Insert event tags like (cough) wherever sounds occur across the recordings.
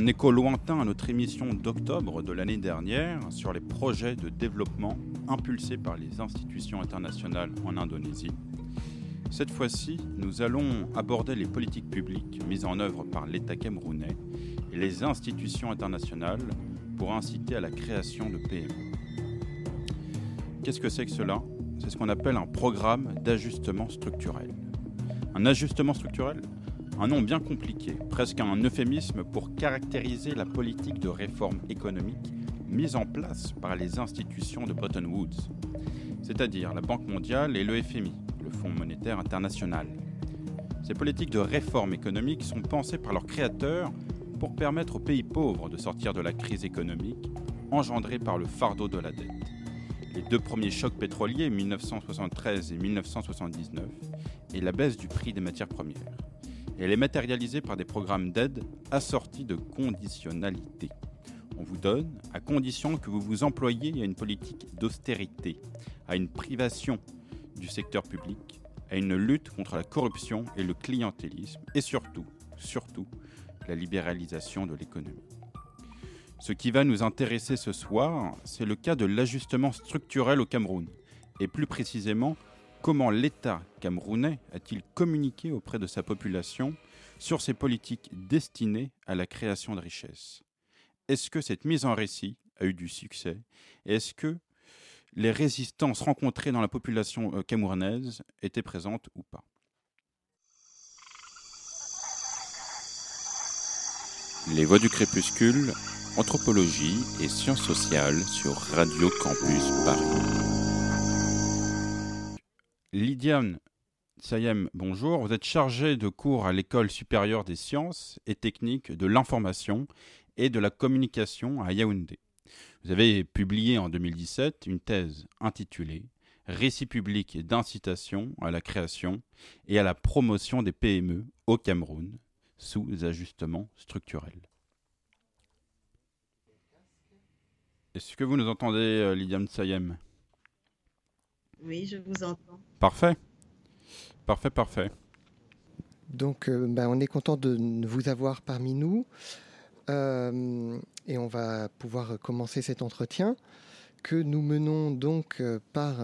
Un écho lointain à notre émission d'octobre de l'année dernière sur les projets de développement impulsés par les institutions internationales en Indonésie, cette fois-ci, nous allons aborder les politiques publiques mises en œuvre par l'État camerounais et les institutions internationales pour inciter à la création de PME. Qu'est-ce que c'est que cela? C'est ce qu'on appelle un programme d'ajustement structurel. Un ajustement structurel? Un nom bien compliqué, presque un euphémisme pour caractériser la politique de réforme économique mise en place par les institutions de Bretton Woods, c'est-à-dire la Banque mondiale et le FMI, le Fonds monétaire international. Ces politiques de réforme économique sont pensées par leurs créateurs pour permettre aux pays pauvres de sortir de la crise économique engendrée par le fardeau de la dette. Les deux premiers chocs pétroliers, 1973 et 1979, et la baisse du prix des matières premières elle est matérialisée par des programmes d'aide assortis de conditionnalités. On vous donne à condition que vous vous employiez à une politique d'austérité, à une privation du secteur public, à une lutte contre la corruption et le clientélisme, et surtout, surtout, la libéralisation de l'économie. Ce qui va nous intéresser ce soir, c'est le cas de l'ajustement structurel au Cameroun, et plus précisément Comment l'État camerounais a-t-il communiqué auprès de sa population sur ses politiques destinées à la création de richesses? Est-ce que cette mise en récit a eu du succès? Est-ce que les résistances rencontrées dans la population euh, camerounaise étaient présentes ou pas? Les Voix du Crépuscule, Anthropologie et Sciences sociales sur Radio Campus Paris. Lydiane Sayem, bonjour. Vous êtes chargée de cours à l'École supérieure des sciences et techniques de l'information et de la communication à Yaoundé. Vous avez publié en 2017 une thèse intitulée Récit public d'incitation à la création et à la promotion des PME au Cameroun sous ajustements structurels. Est-ce que vous nous entendez, euh, Lydiane Sayem? Oui, je vous entends. Parfait. Parfait, parfait. Donc, euh, ben, on est content de vous avoir parmi nous. Euh, et on va pouvoir commencer cet entretien que nous menons donc euh, par,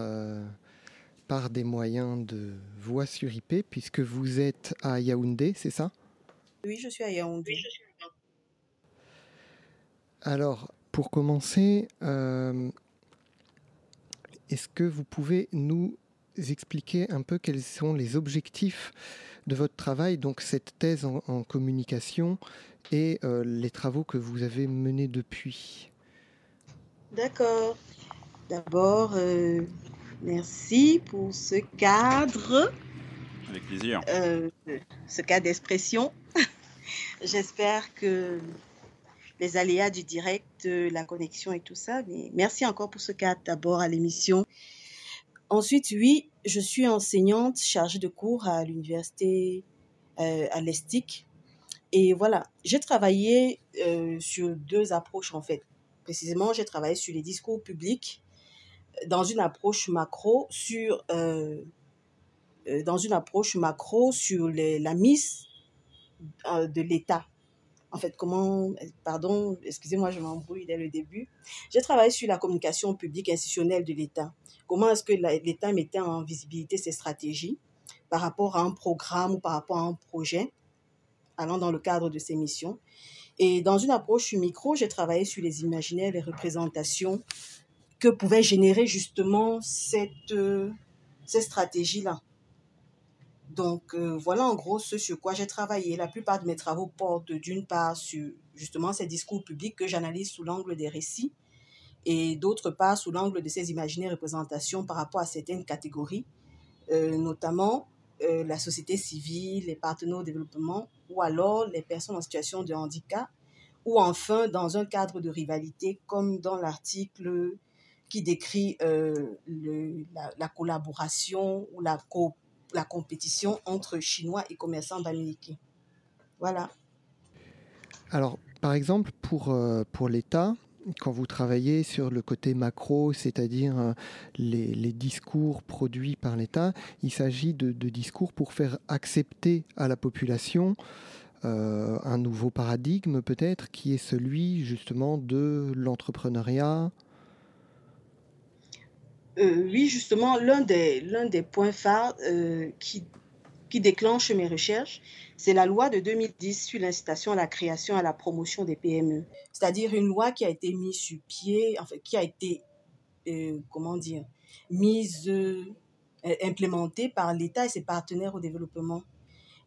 par des moyens de voix sur IP, puisque vous êtes à Yaoundé, c'est ça? Oui, je suis à Yaoundé. Alors, pour commencer, est-ce que vous pouvez nous expliquer un peu quels sont les objectifs de votre travail, donc cette thèse en, communication et euh, les travaux que vous avez menés depuis? D'accord. D'abord, euh, merci pour ce cadre. Avec plaisir. Euh, ce cadre d'expression. (laughs) J'espère que les aléas du direct, la connexion et tout ça. Mais merci encore pour ce cadre d'abord à l'émission. Ensuite, oui, je suis enseignante chargée de cours à l'université euh, à l'ESTIC. Et voilà, j'ai travaillé euh, sur deux approches en fait. Précisément, j'ai travaillé sur les discours publics dans une approche macro sur euh, dans une approche macro sur la mise de l'État en fait, comment, pardon, excusez-moi, je m'embrouille dès le début. J'ai travaillé sur la communication publique institutionnelle de l'État. Comment est-ce que l'État mettait en visibilité ses stratégies par rapport à un programme ou par rapport à un projet allant dans le cadre de ses missions? Et dans une approche micro, j'ai travaillé sur les imaginaires, les représentations que pouvait générer justement cette, euh, ces stratégies-là. Donc euh, voilà en gros ce sur quoi j'ai travaillé. La plupart de mes travaux portent d'une part sur justement ces discours publics que j'analyse sous l'angle des récits et d'autre part sous l'angle de ces imaginaires représentations par rapport à certaines catégories, euh, notamment euh, la société civile, les partenaires au développement ou alors les personnes en situation de handicap ou enfin dans un cadre de rivalité comme dans l'article qui décrit la, la, collaboration ou la coopération la compétition entre Chinois et commerçants d'Amérique. Voilà. Alors, par exemple, pour, euh, pour l'État, quand vous travaillez sur le côté macro, c'est-à-dire euh, les, discours produits par l'État, il s'agit de, discours pour faire accepter à la population un nouveau paradigme peut-être qui est celui justement de l'entrepreneuriat Oui, justement, l'un des, l'un des points phares qui, qui déclenche mes recherches, c'est la loi de 2010 sur l'incitation à la création et à la promotion des PME. C'est-à-dire une loi qui a été mise sur pied, enfin, qui a été, euh, comment dire, mise, euh, implémentée par l'État et ses partenaires au développement.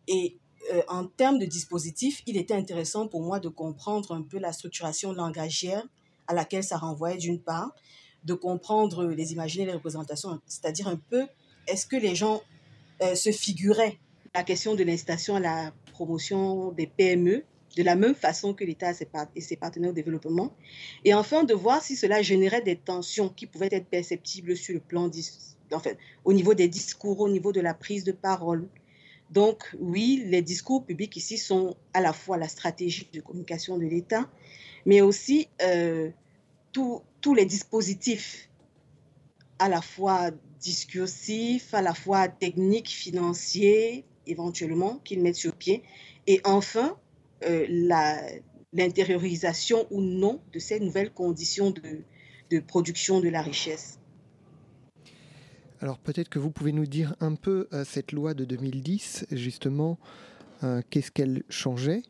Et euh, en termes de dispositif, il était intéressant pour moi de comprendre un peu la structuration langagière à laquelle ça renvoyait d'une part, de comprendre les imaginaires, les représentations, c'est-à-dire un peu, est-ce que les gens se figuraient la question de l'incitation à la promotion des PME de la même façon que l'État et ses partenaires au développement, et enfin de voir si cela générait des tensions qui pouvaient être perceptibles sur le plan, en fait, au niveau des discours, au niveau de la prise de parole. Donc oui, les discours publics ici sont à la fois la stratégie de communication de l'État, mais aussi euh, tous les dispositifs à la fois discursifs, à la fois techniques, financiers, éventuellement qu'ils mettent sur pied. Et enfin, euh, l'intériorisation ou non de ces nouvelles conditions de, production de la richesse. Alors peut-être que vous pouvez nous dire un peu euh, cette loi de 2010, justement, euh, qu'est-ce qu'elle changeait?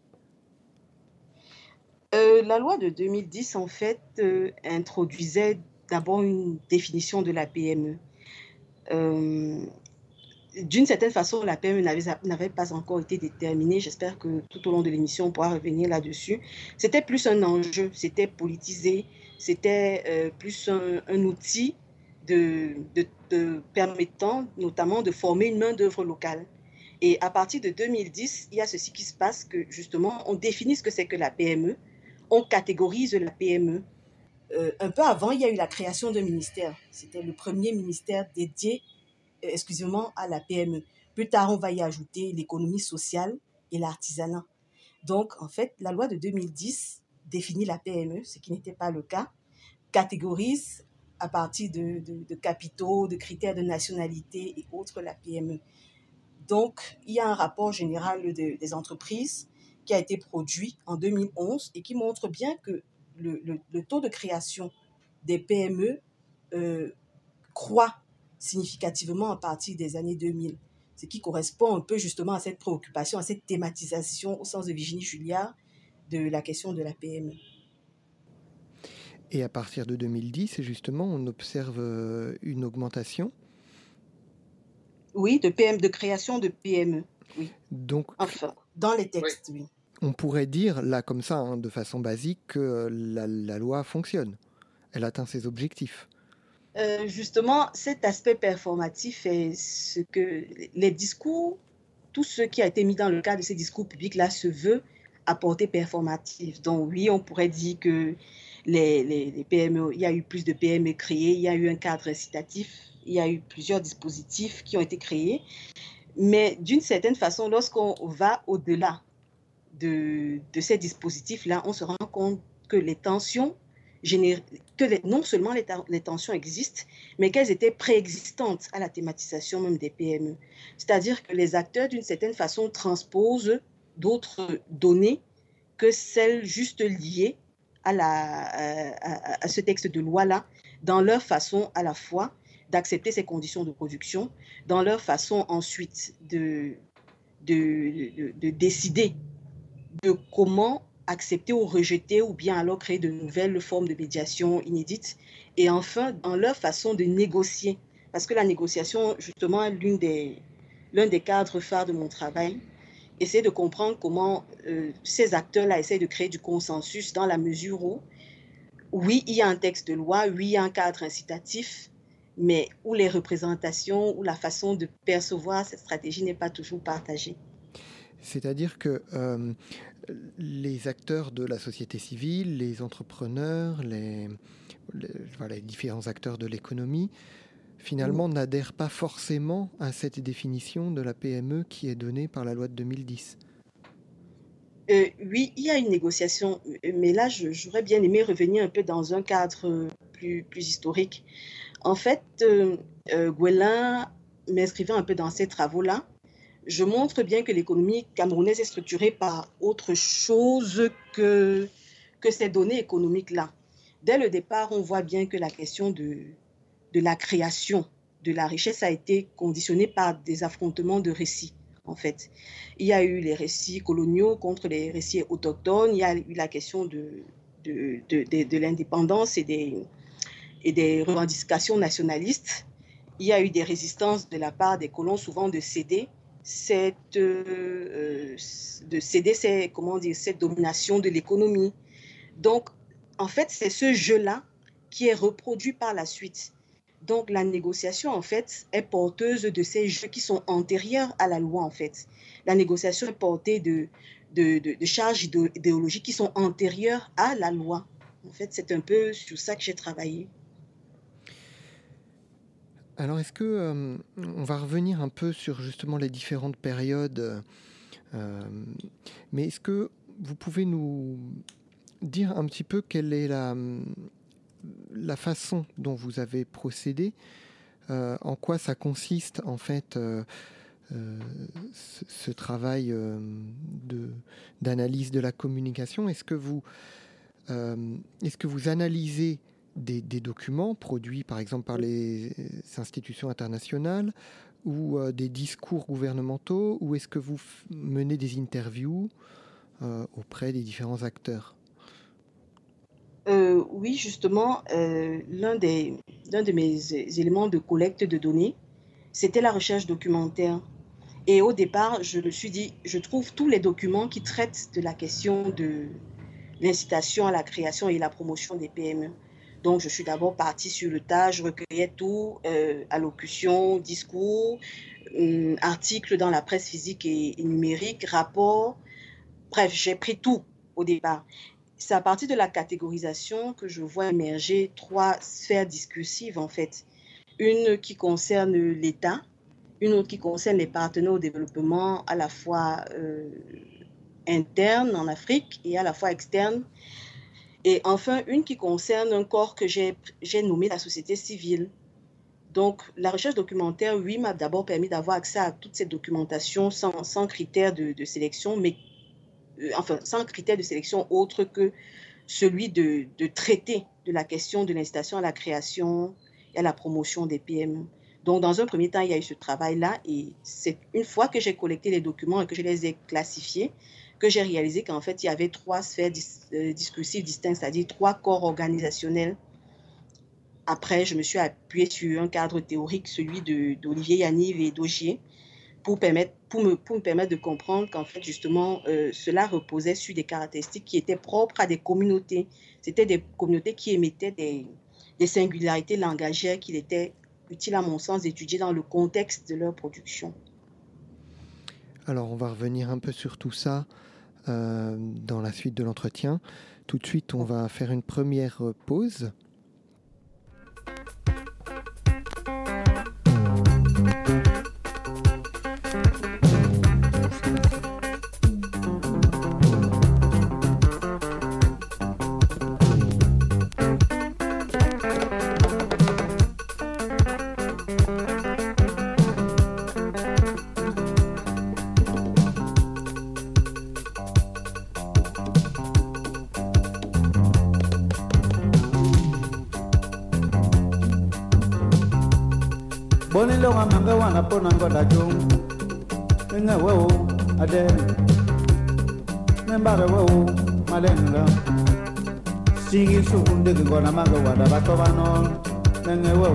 La loi de 2010, en fait, introduisait d'abord une définition de la PME d'une certaine façon, la PME n'avait pas encore été déterminée. J'espère que tout au long de l'émission, on pourra revenir là-dessus. C'était plus un enjeu, c'était politisé, c'était euh, plus un, outil de, permettant notamment de former une main-d'œuvre locale. Et à partir de 2010, il y a ceci qui se passe que justement, on définit ce que c'est que la PME, on catégorise la PME. Euh, un peu avant, il y a eu la création d'un ministère. C'était le premier ministère dédié euh, exclusivement à la PME. Plus tard, on va y ajouter l'économie sociale et l'artisanat. Donc, en fait, la loi de 2010 définit la PME, ce qui n'était pas le cas, catégorise à partir de, de, capitaux, de critères de nationalité et autres la PME. Donc, il y a un rapport général des entreprises qui a été produit en 2011 et qui montre bien que le, le, taux de création des PME euh, croît significativement à partir des années 2000, ce qui correspond un peu justement à cette préoccupation, à cette thématisation au sens de Virginie Julliard de la question de la PME. Et à partir de 2010, justement, on observe euh, une augmentation? Oui, de, PM, de création de PME. Oui. Donc, enfin, dans les textes, oui. On pourrait dire, là, comme ça, hein, de façon basique, que la, la loi fonctionne. Elle atteint ses objectifs. Euh, justement, cet aspect performatif est ce que les discours, tout ce qui a été mis dans le cadre de ces discours publics-là se veut apporter performatif. Donc oui, on pourrait dire que les, les, PME, il y a eu plus de PME créées, il y a eu un cadre incitatif, il y a eu plusieurs dispositifs qui ont été créés. Mais d'une certaine façon, lorsqu'on va au-delà de, de ces dispositifs-là, on se rend compte que les tensions que non seulement les, tensions existent, mais qu'elles étaient préexistantes à la thématisation même des PME. C'est-à-dire que les acteurs, d'une certaine façon, transposent d'autres données que celles juste liées à, la, à, ce texte de loi-là, dans leur façon à la fois d'accepter ces conditions de production, dans leur façon ensuite de, de, de décider de comment accepter ou rejeter ou bien alors créer de nouvelles formes de médiation inédites. Et enfin, dans leur façon de négocier. Parce que la négociation, justement, est l'un des, l'un des cadres phares de mon travail. Essayer de comprendre comment euh, ces acteurs-là essaient de créer du consensus dans la mesure où, oui, il y a un texte de loi, oui, il y a un cadre incitatif, mais où les représentations, ou la façon de percevoir cette stratégie n'est pas toujours partagée. C'est-à-dire que euh, les acteurs de la société civile, les entrepreneurs, les, différents acteurs de l'économie, finalement, mmh. n'adhèrent pas forcément à cette définition de la PME qui est donnée par la loi de 2010. Euh, oui, il y a une négociation, mais là, j'aurais bien aimé revenir un peu dans un cadre plus, historique. En fait, euh, euh Guélin m'inscrivant un peu dans ces travaux-là, je montre bien que l'économie camerounaise est structurée par autre chose que, que ces données économiques-là. Dès le départ, on voit bien que la question de, de la création de la richesse a été conditionnée par des affrontements de récits, en fait. Il y a eu les récits coloniaux contre les récits autochtones, il y a eu la question de, de, de, l'indépendance et des, et des revendications nationalistes. Il y a eu des résistances de la part des colons, souvent de céder cette, euh, de céder ces, comment dire, cette domination de l'économie. Donc, en fait, c'est ce jeu-là qui est reproduit par la suite. Donc, la négociation, en fait, est porteuse de ces jeux qui sont antérieurs à la loi, en fait. La négociation est portée de, de, de, de charges idéologiques qui sont antérieures à la loi. En fait, c'est un peu sur ça que j'ai travaillé. Alors, est-ce que euh, on va revenir un peu sur justement les différentes périodes, euh, mais est-ce que vous pouvez nous dire un petit peu quelle est la, façon dont vous avez procédé, euh, en quoi ça consiste en fait ce, travail d'analyse de la communication? Est-ce que vous analysez des, documents produits par exemple par les institutions internationales ou euh, des discours gouvernementaux ou est-ce que vous menez des interviews euh, auprès des différents acteurs? Euh, Oui, justement, euh, l'un, des, l'un de mes éléments de collecte de données, c'était la recherche documentaire. Et au départ, je me suis dit, je trouve tous les documents qui traitent de la question de l'incitation à la création et la promotion des PME. Donc, je suis d'abord partie sur le tas, je recueillais tout, euh, allocutions, discours, euh, articles dans la presse physique et, et numérique, rapports. Bref, j'ai pris tout au départ. C'est à partir de la catégorisation que je vois émerger trois sphères discursives, en fait. Une qui concerne l'État, une autre qui concerne les partenaires au développement à la fois euh, interne en Afrique et à la fois externe et enfin, une qui concerne un corps que j'ai nommé la société civile. Donc, la recherche documentaire, oui, m'a d'abord permis d'avoir accès à toute cette documentation sans, sans critères de, sélection, mais euh, enfin, sans critères de sélection autre que celui de, de traiter de la question de l'incitation à la création et à la promotion des PME. Donc, dans un premier temps, il y a eu ce travail-là, et c'est une fois que j'ai collecté les documents et que je les ai classifiés, que j'ai réalisé qu'en fait, il y avait trois sphères dis euh, discursives distinctes, c'est-à-dire trois corps organisationnels. Après, je me suis appuyée sur un cadre théorique, celui d'Olivier Yaniv et d'Augier, pour, me, permettre de comprendre qu'en fait, justement, euh, cela reposait sur des caractéristiques qui étaient propres à des communautés. C'était des communautés qui émettaient des, singularités langagières qu'il était utile, à mon sens, d'étudier dans le contexte de leur production. Alors, on va revenir un peu sur tout ça dans la suite de l'entretien. Tout de suite, on va faire une première pause. o na ngọda o ade nembare o male nra sigi sukunde gigọna wada batọba nọ o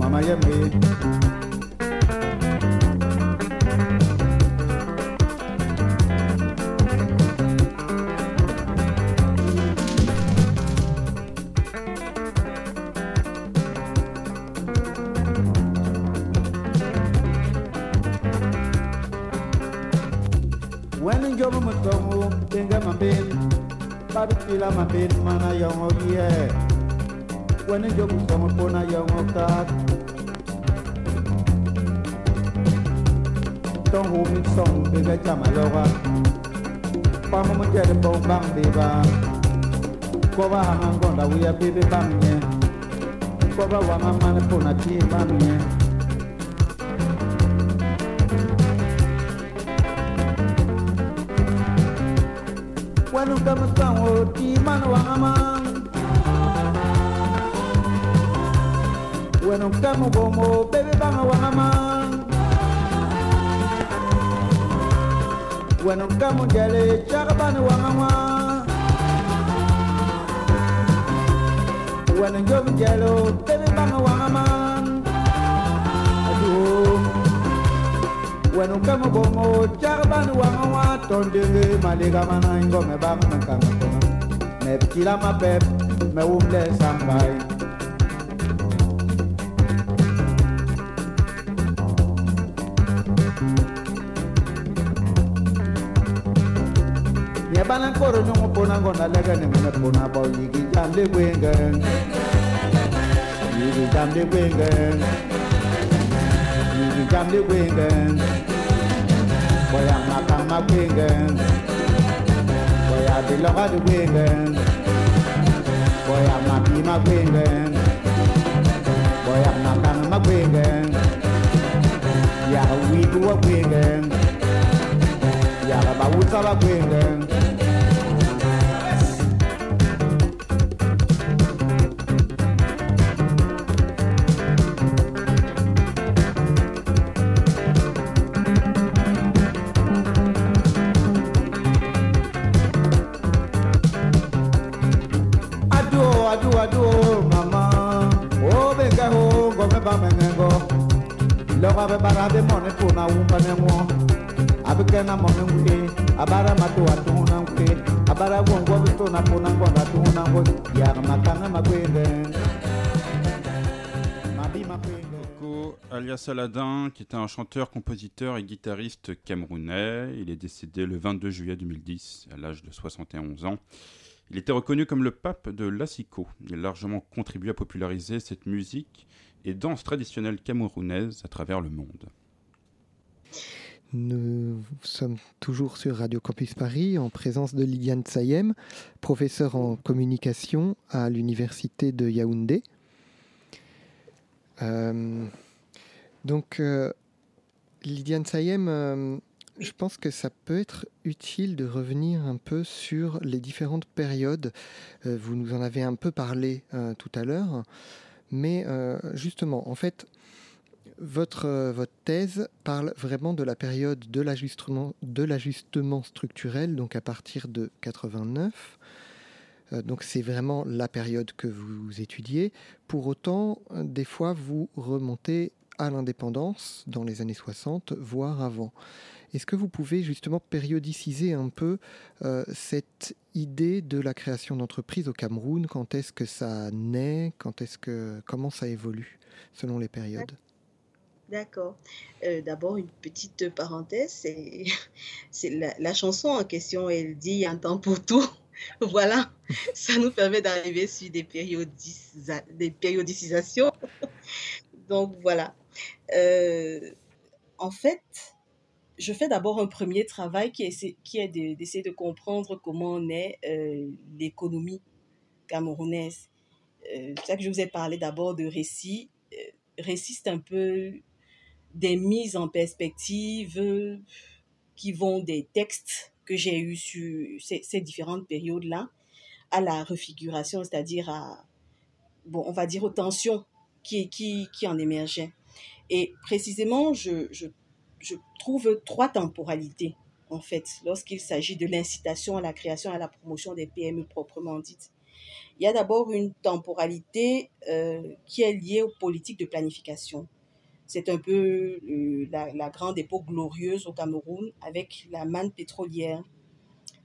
mama yeme Bad fila ma bin mana young of ye. When a joke come upon a young of that. Don't hold me song, big a jam a lover. Mo jere bong bang biba. Kova haman gonda we a baby bang ye. Kova wama man upon a tea bang ye man wang a man. When I'm come go mo, baby bang wang man. When I'm come jelly, chakaban wang a man. When I'm come jello, baby bang wang a man. When I'm come go mo, chakaban wang a man. Tondenge me manai ngome bang nangkang me pila ma pep me umle sambai. Balan koro nyongo pona ngona lega ni me pona ba yigi jamde wenge Yigi jamde wenge Yigi jamde wenge Boya I be love at the winging. Boy, I'm not be my. Boy, I'm not done my. Yeah, we do a winging. Yeah, but we saw a winging. Bara be alias Aladin, qui était un chanteur, compositeur et guitariste camerounais. Il est décédé le 22 juillet 2010, à l'âge de 71 ans. Il était reconnu comme le pape de l'assiko. Il a largement contribué à populariser cette musique et danse traditionnelle camerounaise à travers le monde. Nous sommes toujours sur Radio Campus Paris en présence de Liliane Sayem, professeure en communication à l'université de Yaoundé. Euh, donc, euh, Lydiane Sayem, euh, je pense que ça peut être utile de revenir un peu sur les différentes périodes. Euh, vous nous en avez un peu parlé tout à l'heure, mais euh, justement, en fait, votre, euh, votre thèse parle vraiment de la période de l'ajustement, structurel, donc à partir de 89. Euh, donc c'est vraiment la période que vous étudiez. Pour autant, des fois, vous remontez à l'indépendance dans les années 60, voire avant. Est-ce que vous pouvez justement périodiciser un peu euh, cette idée de la création d'entreprises au Cameroun? Quand est-ce que ça naît? Quand est-ce que comment ça évolue selon les périodes? D'accord. Euh, D'abord, une petite parenthèse. C'est (laughs) la, la chanson en question, elle dit un temps pour tout. (laughs) Voilà, (laughs) ça nous permet d'arriver sur des, périodisa- des périodicisations. Donc voilà. Euh, en fait, je fais d'abord un premier travail qui est, qui est de- d'essayer de comprendre comment naît euh, l'économie camerounaise. Euh, c'est ça que je vous ai parlé d'abord de récit. Euh, récit, c'est un peu des mises en perspective euh, qui vont des textes que j'ai eus sur ces, ces différentes périodes-là à la refiguration, c'est-à-dire à, bon, on va dire aux tensions qui, qui, qui en émergeaient. Et précisément, je, je, je trouve trois temporalités, en fait, lorsqu'il s'agit de l'incitation à la création et à la promotion des PME proprement dites. Il y a d'abord une temporalité euh, qui est liée aux politiques de planification. C'est un peu euh, la, grande époque glorieuse au Cameroun avec la manne pétrolière.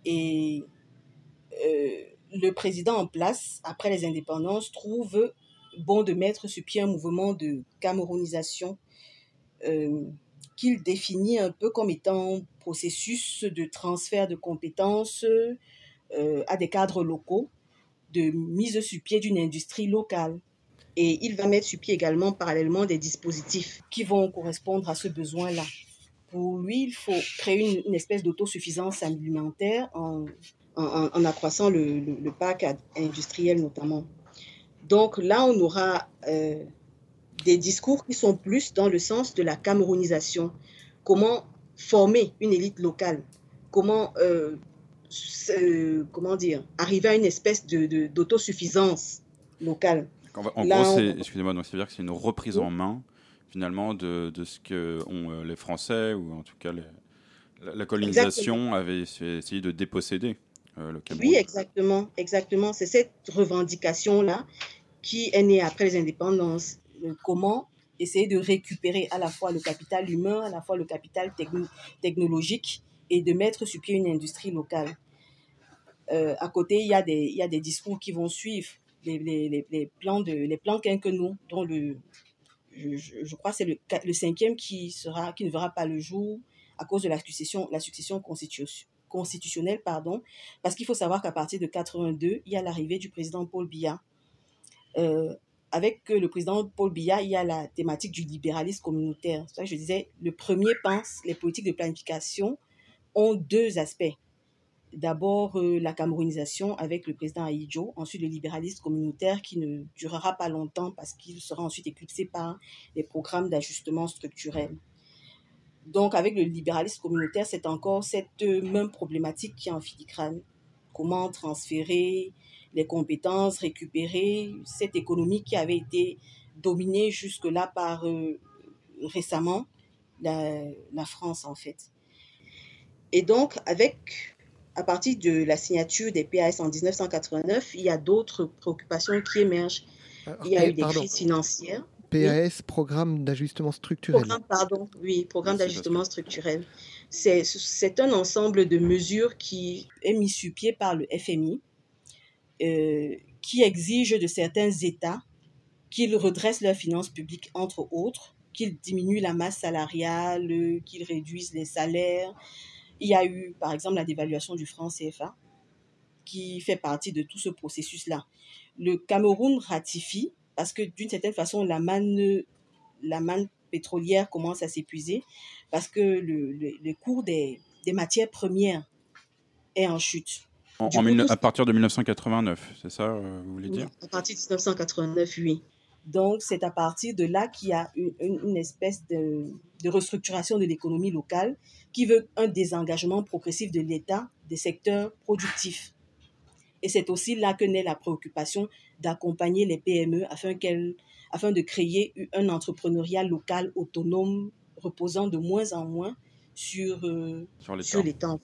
Et euh, le président en place, après les indépendances, trouve bon de mettre sur pied un mouvement de camerounisation qu'il définit un peu comme étant un processus de transfert de compétences euh, à des cadres locaux, de mise sur pied d'une industrie locale. Et il va mettre sur pied également parallèlement des dispositifs qui vont correspondre à ce besoin-là. Pour lui, il faut créer une, espèce d'autosuffisance alimentaire en, en, accroissant le, le, le, industriel notamment. Donc là, on aura euh, des discours qui sont plus dans le sens de la camerounisation. Comment former une élite locale? Comment euh, comment dire, arriver à une espèce de, d'autosuffisance locale? En, gros, c'est, excusez-moi, donc c'est-à-dire que c'est une reprise en main finalement de, de ce que ont euh, les Français ou en tout cas la, colonisation avait essayé de déposséder euh, le Cameroun. Oui, exactement, exactement. C'est cette revendication-là qui est née après les indépendances. Comment essayer de récupérer à la fois le capital humain, à la fois le capital technologique et de mettre sur pied une industrie locale. Euh, à côté, il y, a des, discours qui vont suivre, les, plans, de, les plans quinquennaux, dont le, je, je crois que c'est le, cinquième qui, ne verra pas le jour à cause de la succession, la succession constitutionnelle. Pardon, parce qu'il faut savoir qu'à partir de 82, il y a l'arrivée du président Paul Biya. Euh, avec le président Paul Biya, il y a la thématique du libéralisme communautaire. Ça je disais, le premier pense, les politiques de planification ont deux aspects. D'abord, euh, la camerounisation avec le président Aïdjo, ensuite le libéralisme communautaire qui ne durera pas longtemps parce qu'il sera ensuite éclipsé par les programmes d'ajustement structurel. Donc, avec le libéralisme communautaire, c'est encore cette même problématique qui est en filigrane. Comment transférer les compétences, récupérer cette économie qui avait été dominée jusque-là par euh, récemment la, la France, en fait. Et donc, avec à partir de la signature des PAS en 1989, il y a d'autres préoccupations qui émergent. il y a eu des crises financières. PAS, Programme d'ajustement structurel. Programme, pardon, oui, Programme d'ajustement structurel. C'est un ensemble de mesures qui est mis sur pied par le FMI, euh, qui exige de certains États qu'ils redressent leurs finances publiques, entre autres, qu'ils diminuent la masse salariale, qu'ils réduisent les salaires, il y a eu, par exemple, la dévaluation du franc CFA, qui fait partie de tout ce processus-là. Le Cameroun ratifie, parce que d'une certaine façon, la manne, la manne pétrolière commence à s'épuiser, parce que le, le, cours des, des, matières premières est en chute. À partir de 1989, c'est ça, euh, vous voulez dire? À partir de 1989, oui. Donc, c'est à partir de là qu'il y a une, une, espèce de, de, restructuration de l'économie locale qui veut un désengagement progressif de l'État des secteurs productifs. Et c'est aussi là que naît la préoccupation d'accompagner les PME afin, qu'elles, afin de créer un entrepreneuriat local autonome reposant de moins en moins sur, euh, sur l'État.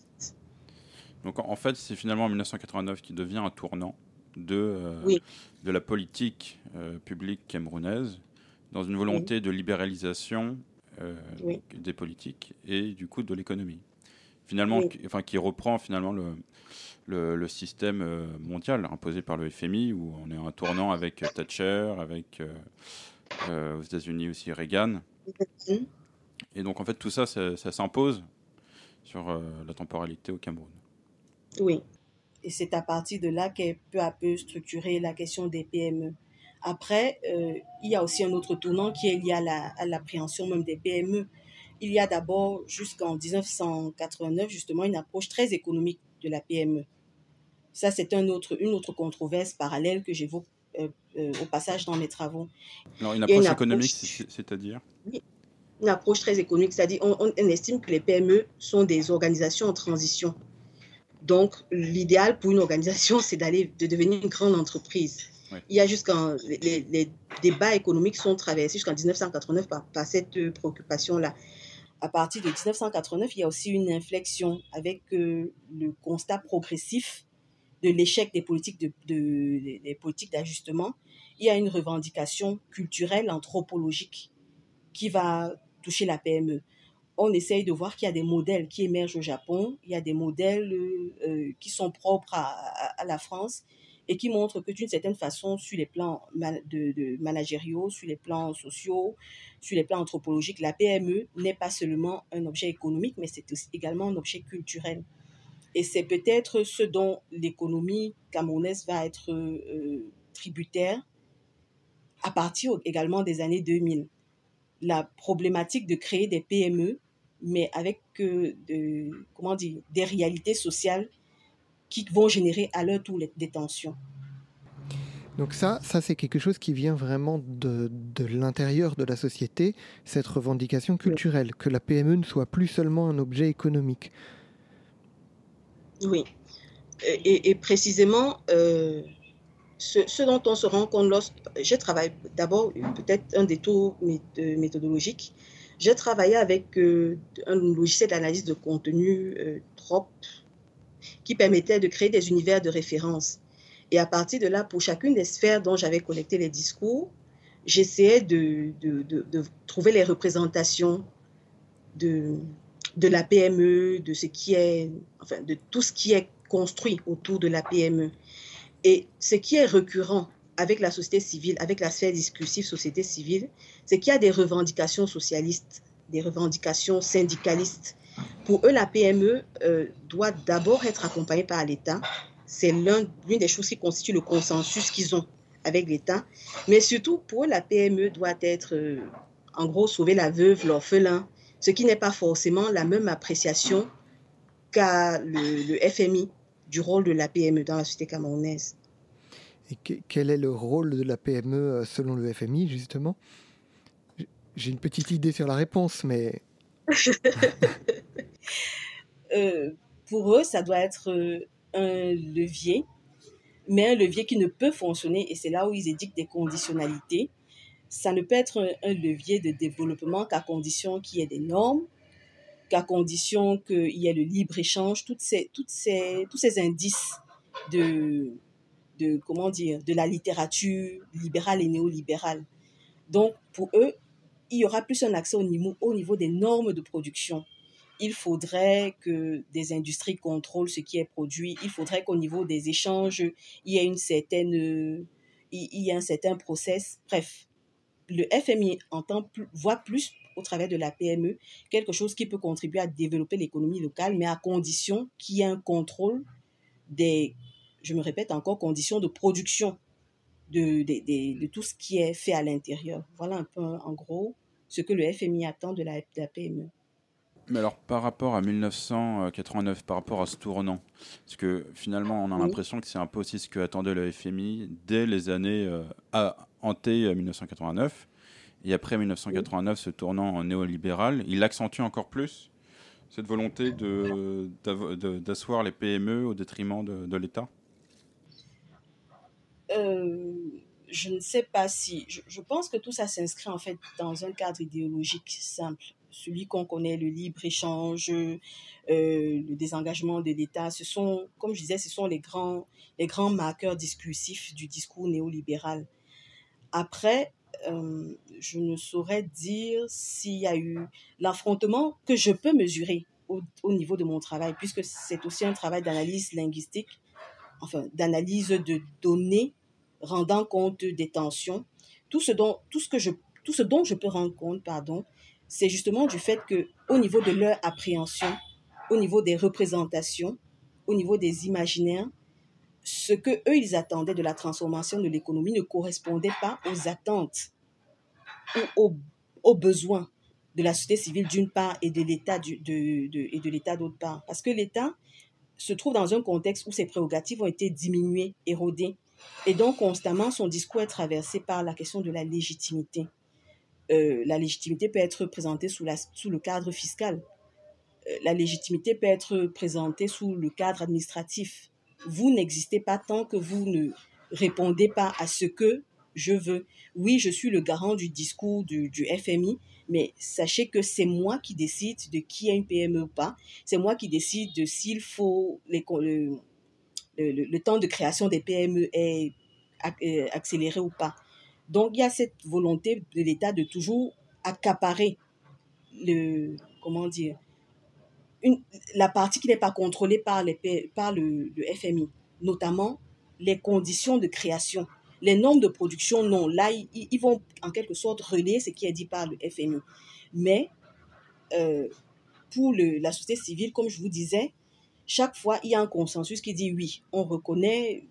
Donc en fait, c'est finalement 1989 qui devient un tournant de, euh, de la politique euh, publique camerounaise dans une volonté de libéralisation euh, des politiques et du coup de l'économie. Finalement, qui, enfin, qui reprend finalement le, le, système mondial imposé par le FMI où on est en tournant avec Thatcher, avec aux États-Unis aussi Reagan. Et donc en fait tout ça, ça, ça s'impose sur la temporalité au Cameroun. Oui, et c'est à partir de là qu'est peu à peu structurée la question des PME. Après, euh, il y a aussi un autre tournant qui est lié à l'appréhension même des PME. Il y a d'abord, jusqu'en 1989, justement, une approche très économique de la PME. Ça, c'est un autre, une autre controverse parallèle que j'évoque euh, euh, au passage dans mes travaux. Alors, une approche économique, c'est-à-dire? Oui, Une approche très économique, c'est-à-dire on, on estime que les PME sont des organisations en transition. Donc, l'idéal pour une organisation, c'est d'aller, de devenir une grande entreprise. Il y a jusqu'en, les, débats économiques sont traversés jusqu'en 1989 par, cette préoccupation-là. À partir de 1989, il y a aussi une inflexion avec euh, le constat progressif de l'échec des politiques de, de, des politiques d'ajustement. Il y a une revendication culturelle, anthropologique qui va toucher la PME on essaye de voir qu'il y a des modèles qui émergent au Japon, il y a des modèles euh, euh, qui sont propres à, la France et qui montrent que d'une certaine façon, sur les plans de, managériaux, sur les plans sociaux, sur les plans anthropologiques, la PME n'est pas seulement un objet économique, mais c'est également un objet culturel. Et c'est peut-être ce dont l'économie camerounaise va être euh, tributaire à partir également des années 2000. La problématique de créer des PME mais avec euh, de, comment dire, des réalités sociales qui vont générer à leur tour des tensions. Donc ça, ça c'est quelque chose qui vient vraiment de, de l'intérieur de la société, cette revendication culturelle, que la PME ne soit plus seulement un objet économique. Oui. Et, précisément, euh, ce, dont on se rend compte lorsque... Je travaille d'abord, peut-être un détour méthodologique. J'ai travaillé avec euh, un logiciel d'analyse de contenu euh, trop qui permettait de créer des univers de référence. Et à partir de là, pour chacune des sphères dont j'avais collecté les discours, j'essayais de, de, trouver les représentations de, de la PME, de ce qui est, enfin, de tout ce qui est construit autour de la PME. Et ce qui est récurrent avec la société civile, avec la sphère discursive société civile, c'est qu'il y a des revendications socialistes, des revendications syndicalistes. Pour eux, la PME euh, doit d'abord être accompagnée par l'État. C'est l'une des choses qui constitue le consensus qu'ils ont avec l'État. Mais surtout, pour eux, la PME doit être, euh, en gros, sauver la veuve, l'orphelin, ce qui n'est pas forcément la même appréciation qu'a le, FMI du rôle de la PME dans la société camerounaise. Et quel est le rôle de la PME euh, selon le FMI, justement? J'ai une petite idée sur la réponse, mais... (laughs) Euh, pour eux, ça doit être euh, un levier, mais un levier qui ne peut fonctionner, et c'est là où ils édictent des conditionnalités, ça ne peut être un, levier de développement qu'à condition qu'il y ait des normes, qu'à condition qu'il y ait le libre-échange, toutes tous ces indices de, de, comment dire, de la littérature libérale et néolibérale. Donc, pour eux, il y aura plus un accès au niveau, au niveau des normes de production. Il faudrait que des industries contrôlent ce qui est produit. Il faudrait qu'au niveau des échanges, il y ait une certaine, il y un certain process. Bref, le FMI entend voit plus au travers de la PME quelque chose qui peut contribuer à développer l'économie locale, mais à condition qu'il y ait un contrôle des, je me répète encore, conditions de production de, de, de, tout ce qui est fait à l'intérieur. Voilà un peu en gros ce que le FMI attend de la, de la PME. Mais alors, par rapport à 1989, par rapport à ce tournant, parce que finalement, on a l'impression que c'est un peu aussi ce que attendait le FMI dès les années euh, hanté 1989. Et après 1989, ce tournant néolibéral, il accentue encore plus cette volonté d'asseoir les PME au détriment de, l'État euh, Je ne sais pas si. Je, pense que tout ça s'inscrit en fait dans un cadre idéologique simple celui qu'on connaît, le libre-échange, euh, le désengagement de l'État, ce sont, comme je disais, ce sont les grands, les grands marqueurs discursifs du discours néolibéral. Après, euh, je ne saurais dire s'il y a eu l'affrontement que je peux mesurer au, niveau de mon travail, puisque c'est aussi un travail d'analyse linguistique, enfin d'analyse de données rendant compte des tensions. Tout ce dont, tout ce que je, tout ce dont je peux rendre compte, pardon, c'est justement du fait que au niveau de leur appréhension, au niveau des représentations, au niveau des imaginaires, ce que eux ils attendaient de la transformation de l'économie ne correspondait pas aux attentes ou aux, besoins de la société civile d'une part et de l'État de, de, et de l'État d'autre part. Parce que l'État se trouve dans un contexte où ses prérogatives ont été diminuées, érodées. Et donc constamment, son discours est traversé par la question de la légitimité. Euh, la légitimité peut être présentée sous, le cadre fiscal. Euh, la légitimité peut être présentée sous le cadre administratif. Vous n'existez pas tant que vous ne répondez pas à ce que je veux. Oui, je suis le garant du discours du FMI, mais sachez que c'est moi qui décide de qui a une PME ou pas. C'est moi qui décide de s'il faut les, le, le, le, temps de création des PME est euh, accéléré ou pas. Donc, il y a cette volonté de l'État de toujours accaparer le, comment dire, une, la partie qui n'est pas contrôlée par, les, par le, le, FMI, notamment les conditions de création. Les normes de production, non. Là, ils, vont en quelque sorte relayer ce qui est dit par le FMI. Mais euh, pour le, la société civile, comme je vous disais, chaque fois, il y a un consensus qui dit oui, on reconnaît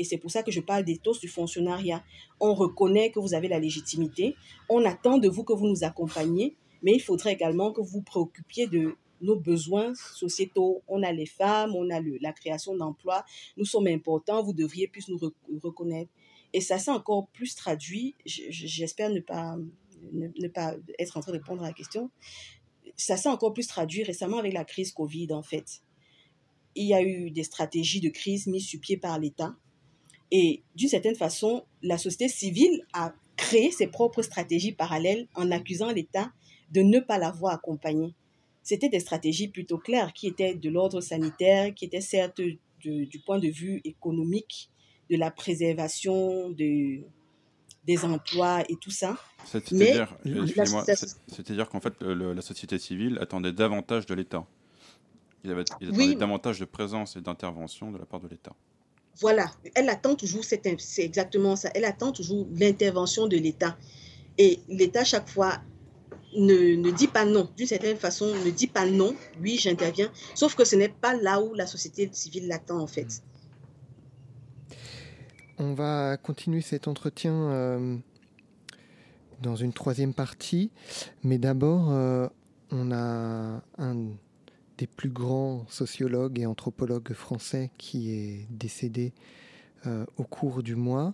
et c'est pour ça que je parle d'éthos du fonctionnariat. On reconnaît que vous avez la légitimité, on attend de vous que vous nous accompagniez, mais il faudrait également que vous vous préoccupiez de nos besoins sociétaux. On a les femmes, on a le, la création d'emplois, nous sommes importants, vous devriez plus nous reconnaître. Et ça s'est encore plus traduit, j'espère ne pas, ne, pas être en train de répondre à la question, ça s'est encore plus traduit récemment avec la crise Covid en fait il y a eu des stratégies de crise mises sur pied par l'État. Et d'une certaine façon, la société civile a créé ses propres stratégies parallèles en accusant l'État de ne pas l'avoir accompagné. C'était des stratégies plutôt claires qui étaient de l'ordre sanitaire, qui étaient certes du point de vue économique, de la préservation de, des emplois et tout ça. C'est-à-dire, c'est-à-dire qu'en fait, la société civile attendait davantage de l'État. Il, avait, attendait davantage de présence et d'intervention de la part de l'État. Voilà, elle attend toujours, c'est exactement ça, elle attend toujours l'intervention de l'État. Et l'État, chaque fois, ne, ne, dit pas non, d'une certaine façon, ne dit pas non, oui, j'interviens, sauf que ce n'est pas là où la société civile l'attend, en fait. On va continuer cet entretien euh, dans une troisième partie, mais d'abord, euh, on a un des plus grands sociologues et anthropologues français qui est décédé euh, au cours du mois,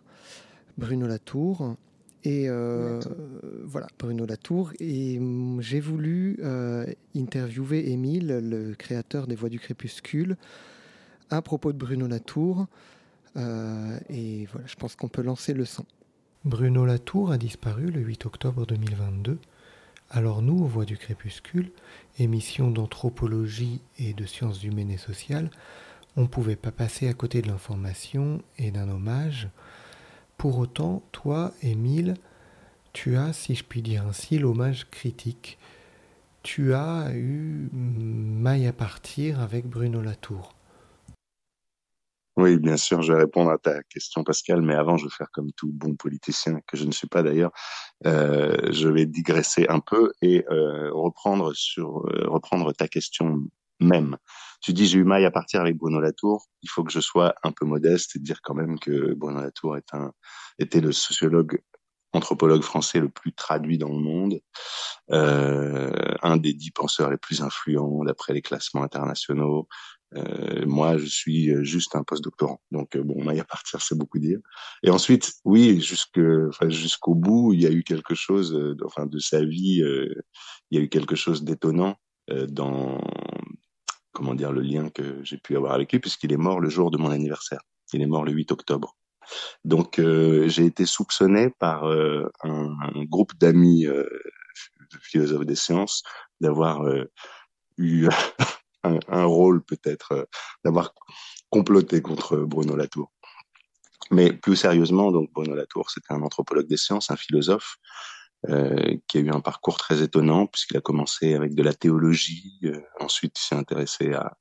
Bruno Latour. Et voilà, Bruno Latour. Et j'ai voulu interviewer Émile, le créateur des Voix du Crépuscule, à propos de Bruno Latour. Euh, et voilà, je pense qu'on peut lancer le son. Bruno Latour a disparu le 8 octobre 2022. Alors nous, aux Voix du Crépuscule, émission d'anthropologie et de sciences humaines et sociales, on ne pouvait pas passer à côté de l'information et d'un hommage. Pour autant, toi, Émile, tu as, si je puis dire ainsi, l'hommage critique. Tu as eu maille à partir avec Bruno Latour. Oui, bien sûr, je vais répondre à ta question, Pascal, mais avant, je vais faire comme tout bon politicien, que je ne suis pas d'ailleurs, euh, je vais digresser un peu et euh, reprendre sur euh, reprendre ta question même. Tu dis j'ai eu maille à partir avec Bruno Latour. Il faut que je sois un peu modeste et dire quand même que Bruno Latour est un était le sociologue anthropologue français le plus traduit dans le monde, euh, un des dix penseurs les plus influents d'après les classements internationaux, euh, moi, je suis euh, juste un post-doctorant. Donc, euh, bon, y à partir, c'est beaucoup dire. Et ensuite, oui, jusque, enfin, jusqu'au bout, il y a eu quelque chose, de, enfin, de sa vie, il y a eu quelque chose d'étonnant dans, comment dire, le lien que j'ai pu avoir avec lui, puisqu'il est mort le jour de mon anniversaire. Il est mort le 8 octobre. Donc, j'ai été soupçonné par un, un, groupe d'amis philosophes des sciences d'avoir eu (laughs) un, rôle peut-être euh, d'avoir comploté contre Bruno Latour. Mais plus sérieusement, donc Bruno Latour, c'était un anthropologue des sciences, un philosophe, euh, qui a eu un parcours très étonnant puisqu'il a commencé avec de la théologie, euh, ensuite il s'est intéressé à,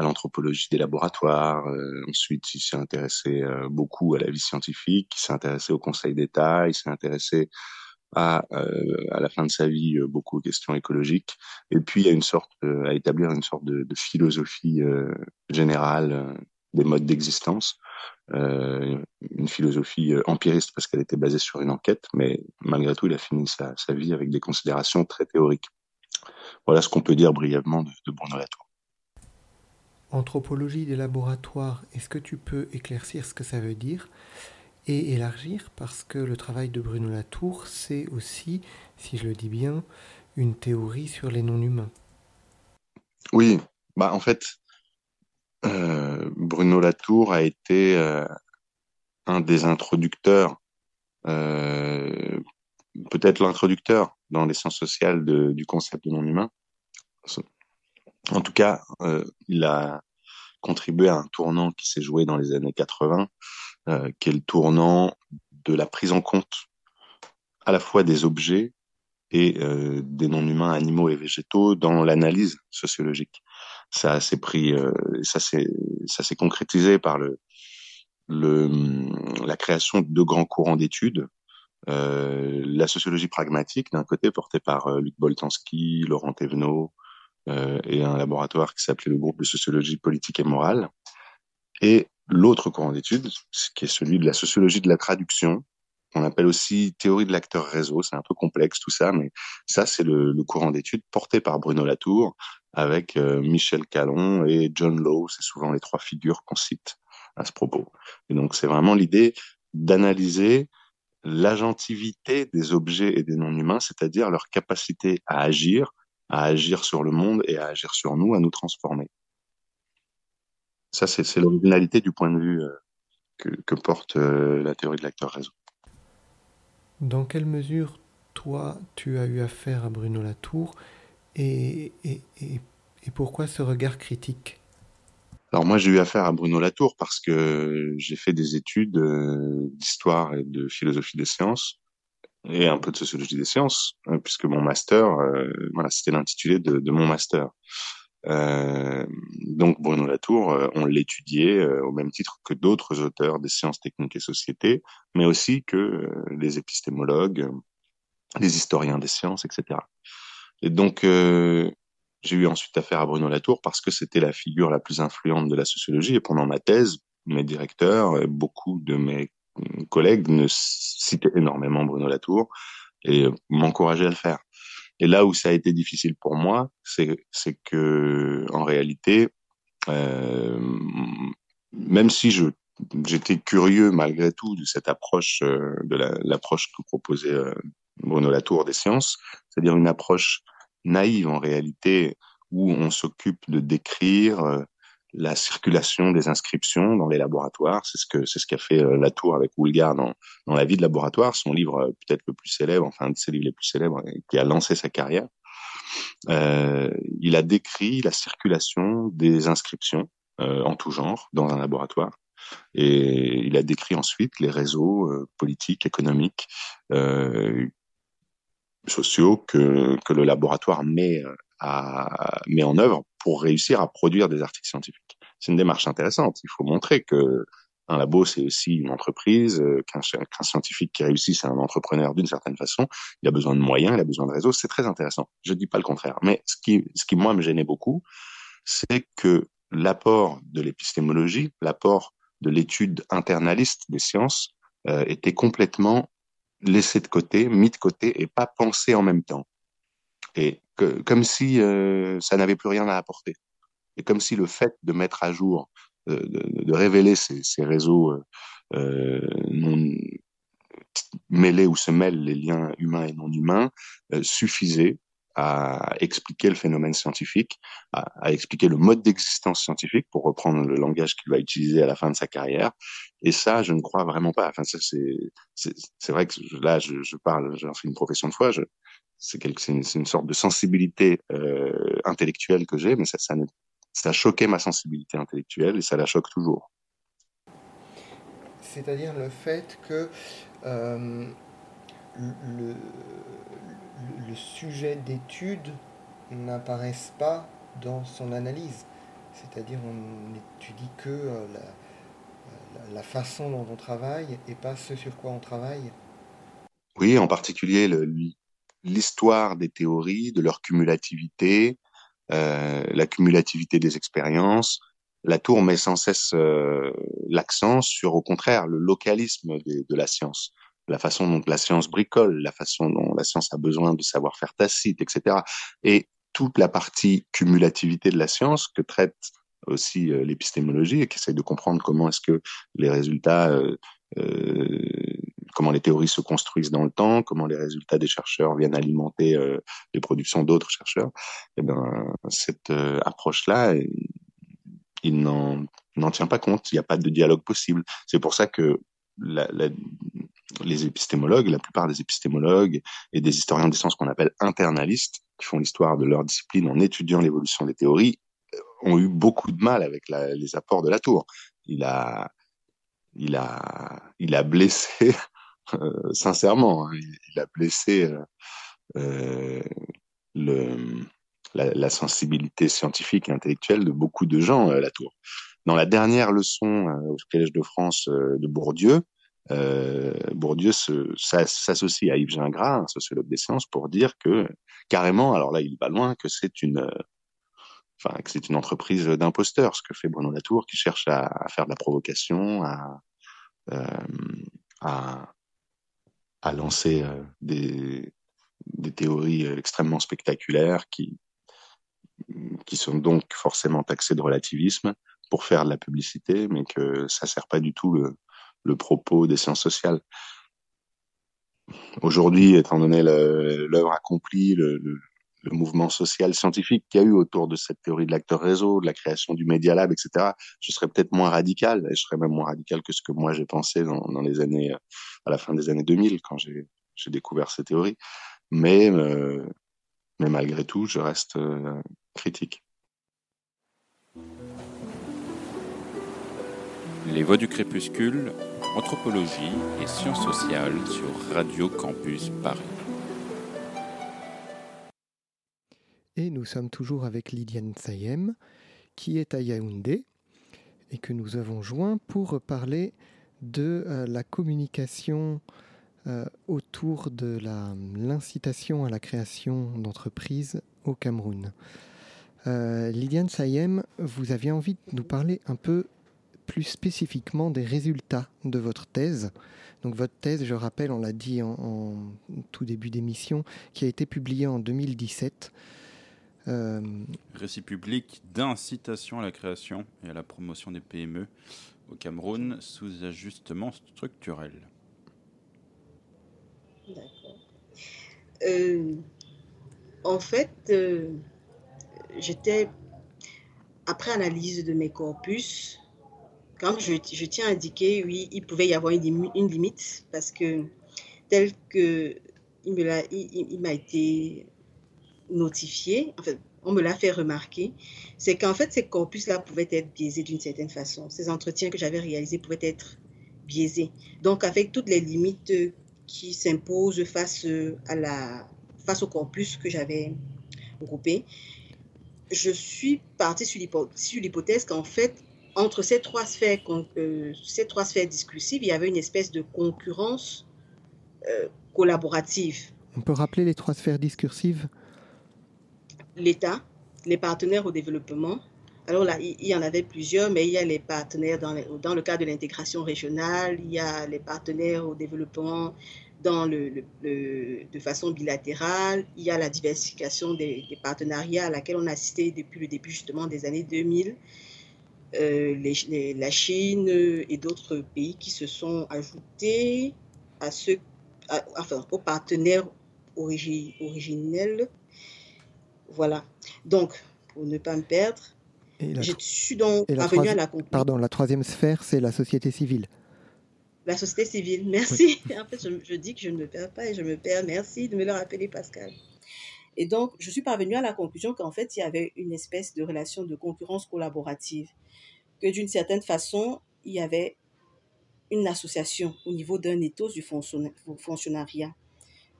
l'anthropologie des laboratoires, ensuite il s'est intéressé beaucoup à la vie scientifique, il s'est intéressé au Conseil d'État, il s'est intéressé à, euh, à la fin de sa vie euh, beaucoup aux questions écologiques, et puis euh, à établir une sorte de, philosophie générale des modes d'existence, une philosophie empiriste parce qu'elle était basée sur une enquête, mais malgré tout, il a fini sa, vie avec des considérations très théoriques. Voilà ce qu'on peut dire brièvement de, de Bruno. Anthropologie des laboratoires, est-ce que tu peux éclaircir ce que ça veut dire? Et élargir parce que le travail de Bruno Latour, c'est aussi, si je le dis bien, une théorie sur les non-humains. Oui, bah en fait, euh, Bruno Latour a été euh, un des introducteurs, euh, peut-être l'introducteur dans les sciences sociales du concept de non-humain. En tout cas, il a contribué à un tournant qui s'est joué dans les années 80 euh, qui est le tournant de la prise en compte à la fois des objets et euh, des non-humains animaux et végétaux dans l'analyse sociologique. Ça s'est pris, euh, ça s'est ça s'est concrétisé par le, le la création de deux grands courants d'études. Euh, la sociologie pragmatique d'un côté portée par Luc Boltanski, Laurent Thévenot et un laboratoire qui s'appelait le groupe de sociologie politique et morale, et l'autre courant d'études, qui est celui de la sociologie de la traduction. On appelle aussi théorie de l'acteur réseau. C'est un peu complexe tout ça, mais ça, c'est le, courant d'études porté par Bruno Latour avec euh, Michel Calon et John Lowe. C'est souvent les trois figures qu'on cite à ce propos. Et donc, c'est vraiment l'idée d'analyser l'agentivité des objets et des non-humains, c'est-à-dire leur capacité à agir à agir sur le monde et à agir sur nous, à nous transformer. Ça, c'est l'originalité du point de vue euh, que, que, porte euh, la théorie de l'acteur réseau. Dans quelle mesure, toi, tu as eu affaire à Bruno Latour et, et, et, et pourquoi ce regard critique? Alors moi j'ai eu affaire à Bruno Latour parce que j'ai fait des études euh, d'histoire et de philosophie des sciences et un peu de sociologie des sciences puisque mon master euh, voilà c'était l'intitulé de, de, mon master. Euh, donc Bruno Latour, euh, on l'étudiait euh, au même titre que d'autres auteurs des sciences techniques et sociétés, mais aussi que les épistémologues, les historiens des sciences, etc. Et donc j'ai eu ensuite affaire à Bruno Latour parce que c'était la figure la plus influente de la sociologie et pendant ma thèse, mes directeurs, beaucoup de mes collègues ne citaient énormément Bruno Latour et m'encourageaient à le faire. Et là où ça a été difficile pour moi, c'est que en réalité, euh, même si je j'étais curieux malgré tout de cette approche euh, de l'approche que proposait euh, Bruno Latour des sciences, c'est-à-dire une approche naïve en réalité où on s'occupe de décrire euh, la circulation des inscriptions dans les laboratoires. C'est ce que c'est ce qu'a fait euh, Latour avec Woolgar dans, dans la vie de laboratoire, son livre euh, peut-être le plus célèbre, enfin de ses livres les plus célèbres, qui a lancé sa carrière. Euh, il a décrit la circulation des inscriptions euh, en tout genre dans un laboratoire. Et il a décrit ensuite les réseaux euh, politiques, économiques, sociaux que, que le laboratoire met, à, met en œuvre pour réussir à produire des articles scientifiques. C'est une démarche intéressante. Il faut montrer que un labo, c'est aussi une entreprise, euh, qu'un scientifique qui réussit, c'est un entrepreneur d'une certaine façon. Il a besoin de moyens, il a besoin de réseaux. C'est très intéressant. Je dis pas le contraire. Mais ce qui, ce qui moi me gênait beaucoup, c'est que l'apport de l'épistémologie, l'apport de l'étude internaliste des sciences euh, était complètement laissé de côté, mis de côté et pas pensé en même temps. Et que, comme si euh, ça n'avait plus rien à apporter. Et comme si le fait de mettre à jour, euh, de, de, révéler ces, ces réseaux euh, euh, non mêlés où se mêlent les liens humains et non humains euh, suffisait à expliquer le phénomène scientifique, à, à expliquer le mode d'existence scientifique, pour reprendre le langage qu'il va utiliser à la fin de sa carrière. Et ça, je ne crois vraiment pas. Enfin, ça, c'est, c'est, vrai que là, je, je parle, j'en fais une profession de foi. Je, c'est, une, sorte de sensibilité euh, intellectuelle que j'ai, mais ça, ça, ça a choqué ma sensibilité intellectuelle et ça la choque toujours. C'est-à-dire le fait que euh, le, le sujet d'étude n'apparaisse pas dans son analyse. C'est-à-dire on n'étudie que euh, la, la, façon dont on travaille et pas ce sur quoi on travaille. Oui, en particulier l'histoire des théories, de leur cumulativité, euh, la cumulativité des expériences. La tour met sans cesse euh, l'accent sur, au contraire, le localisme de, la science la façon dont la science bricole, la façon dont la science a besoin de savoir-faire tacite, etc. Et toute la partie cumulativité de la science que traite aussi euh, l'épistémologie et qui essaye de comprendre comment est-ce que les résultats, euh, comment les théories se construisent dans le temps, comment les résultats des chercheurs viennent alimenter euh, les productions d'autres chercheurs. Eh ben cette euh, approche-là, il n'en tient pas compte. Il n'y a pas de dialogue possible. C'est pour ça que les épistémologues, la plupart des épistémologues et des historiens des sciences qu'on appelle internalistes, qui font l'histoire de leur discipline en étudiant l'évolution des théories, euh, ont eu beaucoup de mal avec les apports de la tour. Il a, il a, il a blessé, sincèrement, hein, il, a blessé euh, euh, la, sensibilité scientifique et intellectuelle de beaucoup de gens, euh, la tour. Dans la dernière leçon euh, au Collège de France de Bourdieu, euh, Bourdieu s'associe à Yves Gingras, un sociologue des sciences, pour dire que carrément, alors là il va loin, que c'est une, entreprise d'imposteurs, ce que fait Bruno Latour, qui cherche à, faire de la provocation, euh, à, à lancer euh, des, des théories extrêmement spectaculaires qui qui sont donc forcément taxées de relativisme pour faire de la publicité, mais que ça sert pas du tout le, le propos des sciences sociales. Aujourd'hui, étant donné l'œuvre accomplie, le, le, le mouvement social scientifique qu'il y a eu autour de cette théorie de l'acteur réseau, de la création du Media Lab, etc., je serais peut-être moins radical, et je serais même moins radical que ce que moi j'ai pensé dans, les années, à la fin des années 2000, quand j'ai découvert ces théories. Mais, euh, mais malgré tout, je reste euh, critique. Les Voix du Crépuscule, Anthropologie et Sciences sociales sur Radio Campus Paris. Et nous sommes toujours avec Lydiane Sayem, qui est à Yaoundé, et que nous avons joint pour parler de euh, la communication euh, autour de l'incitation à la création d'entreprises au Cameroun. Euh, Lydiane Sayem, vous aviez envie de nous parler un peu plus spécifiquement des résultats de votre thèse. Donc votre thèse, je rappelle, on l'a dit en, en, tout début d'émission, qui a été publiée en 2017. Euh... Récit public d'incitation à la création et à la promotion des PME au Cameroun sous ajustement structurel. D'accord. Euh, en fait, euh, j'étais, après analyse de mes corpus, quand je, je, tiens à indiquer, oui, il pouvait y avoir une, une limite parce que tel que il m'a été notifié, en fait, on me l'a fait remarquer, c'est qu'en fait, ces corpus-là pouvaient être biaisés d'une certaine façon. Ces entretiens que j'avais réalisés pouvaient être biaisés. Donc, avec toutes les limites qui s'imposent face, la, face au corpus que j'avais groupé, je suis partie sur l'hypothèse qu'en fait, entre ces trois sphères, euh, ces trois sphères discursives, il y avait une espèce de concurrence euh, collaborative. On peut rappeler les trois sphères discursives? L'État, les partenaires au développement. Alors là, il y en avait plusieurs, mais il y a les partenaires dans, dans le cadre de l'intégration régionale, il y a les partenaires au développement dans le, de façon bilatérale, il y a la diversification des, partenariats à laquelle on a assisté depuis le début justement des années 2000. Euh, la Chine et d'autres pays qui se sont ajoutés à ceux, aux partenaires origi, originels voilà. Donc, pour ne pas me perdre, je suis donc parvenue à la conclusion. Pardon, la troisième sphère, c'est la société civile. La société civile, merci. Oui. en fait, je, je, dis que je ne me perds pas et je me perds. Merci de me le rappeler, Pascal. Et donc, je suis parvenue à la conclusion qu'en fait, il y avait une espèce de relation de concurrence collaborative. Que d'une certaine façon, il y avait une association au niveau d'un ethos du fonctionnariat.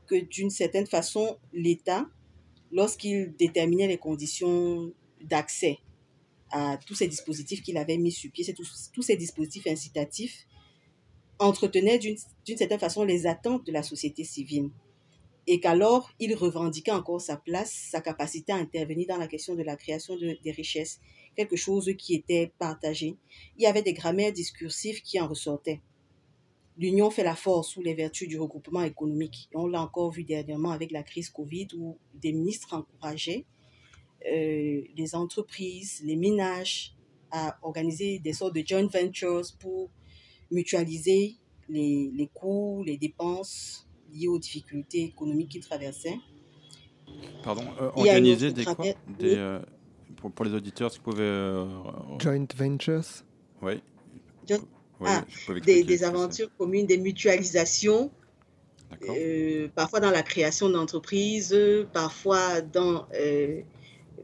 Que d'une certaine façon, l'État lorsqu'il déterminait les conditions d'accès à tous ces dispositifs qu'il avait mis sur pied, tous, tous ces dispositifs incitatifs, entretenaient d'une certaine façon les attentes de la société civile. Et qu'alors, il revendiquait encore sa place, sa capacité à intervenir dans la question de la création de, des richesses, quelque chose qui était partagé. Il y avait des grammaires discursifs qui en ressortaient. L'union fait la force sous les vertus du regroupement économique. on l'a encore vu dernièrement avec la crise Covid où des ministres encourageaient euh, les entreprises, les ménages à organiser des sortes de joint ventures pour mutualiser les, les coûts, les dépenses liées aux difficultés économiques qu'ils traversaient. Pardon, euh, organiser des quoi des, euh, pour, pour, les auditeurs, si vous pouvez... Euh, joint ventures Oui. Oui, ah, des, des, aventures communes, des mutualisations, euh, parfois dans la création d'entreprises, parfois dans, euh,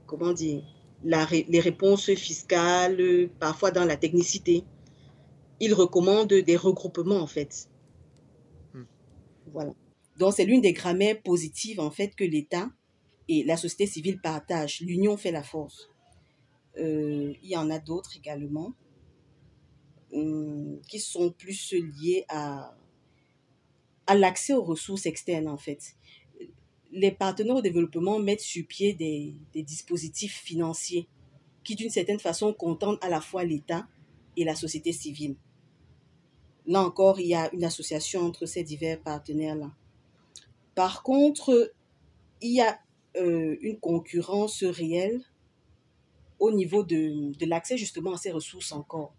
comment dire, la, les réponses fiscales, parfois dans la technicité. Ils recommandent des regroupements, en fait. Hmm. Voilà. Donc, c'est l'une des grammaires positives, en fait, que l'État et la société civile partagent. L'union fait la force. Euh, il y en a d'autres également qui sont plus liés à, à l'accès aux ressources externes, en fait. Les partenaires au développement mettent sur pied des, des dispositifs financiers qui, d'une certaine façon, contentent à la fois l'État et la société civile. Là encore, il y a une association entre ces divers partenaires-là. Par contre, il y a euh, une concurrence réelle au niveau de, de l'accès justement à ces ressources encore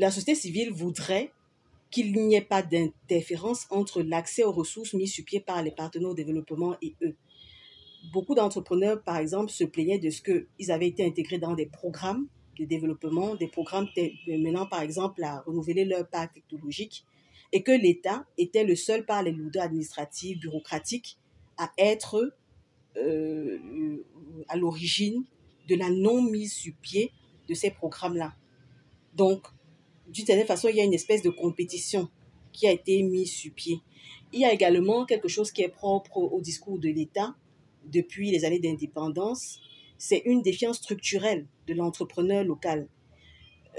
la société civile voudrait qu'il n'y ait pas d'interférence entre l'accès aux ressources mises sur pied par les partenaires au développement et eux. beaucoup d'entrepreneurs, par exemple, se plaignaient de ce qu'ils avaient été intégrés dans des programmes de développement, des programmes menant, par exemple, à renouveler leur parc technologique, et que l'État était le seul par les lourdeurs administratives, bureaucratiques, à être euh, à l'origine de la non-mise sur pied de ces programmes-là. Donc, d'une certaine façon, il y a une espèce de compétition qui a été mise sur pied. Il y a également quelque chose qui est propre au discours de l'État depuis les années d'indépendance, c'est une défiance structurelle de l'entrepreneur local.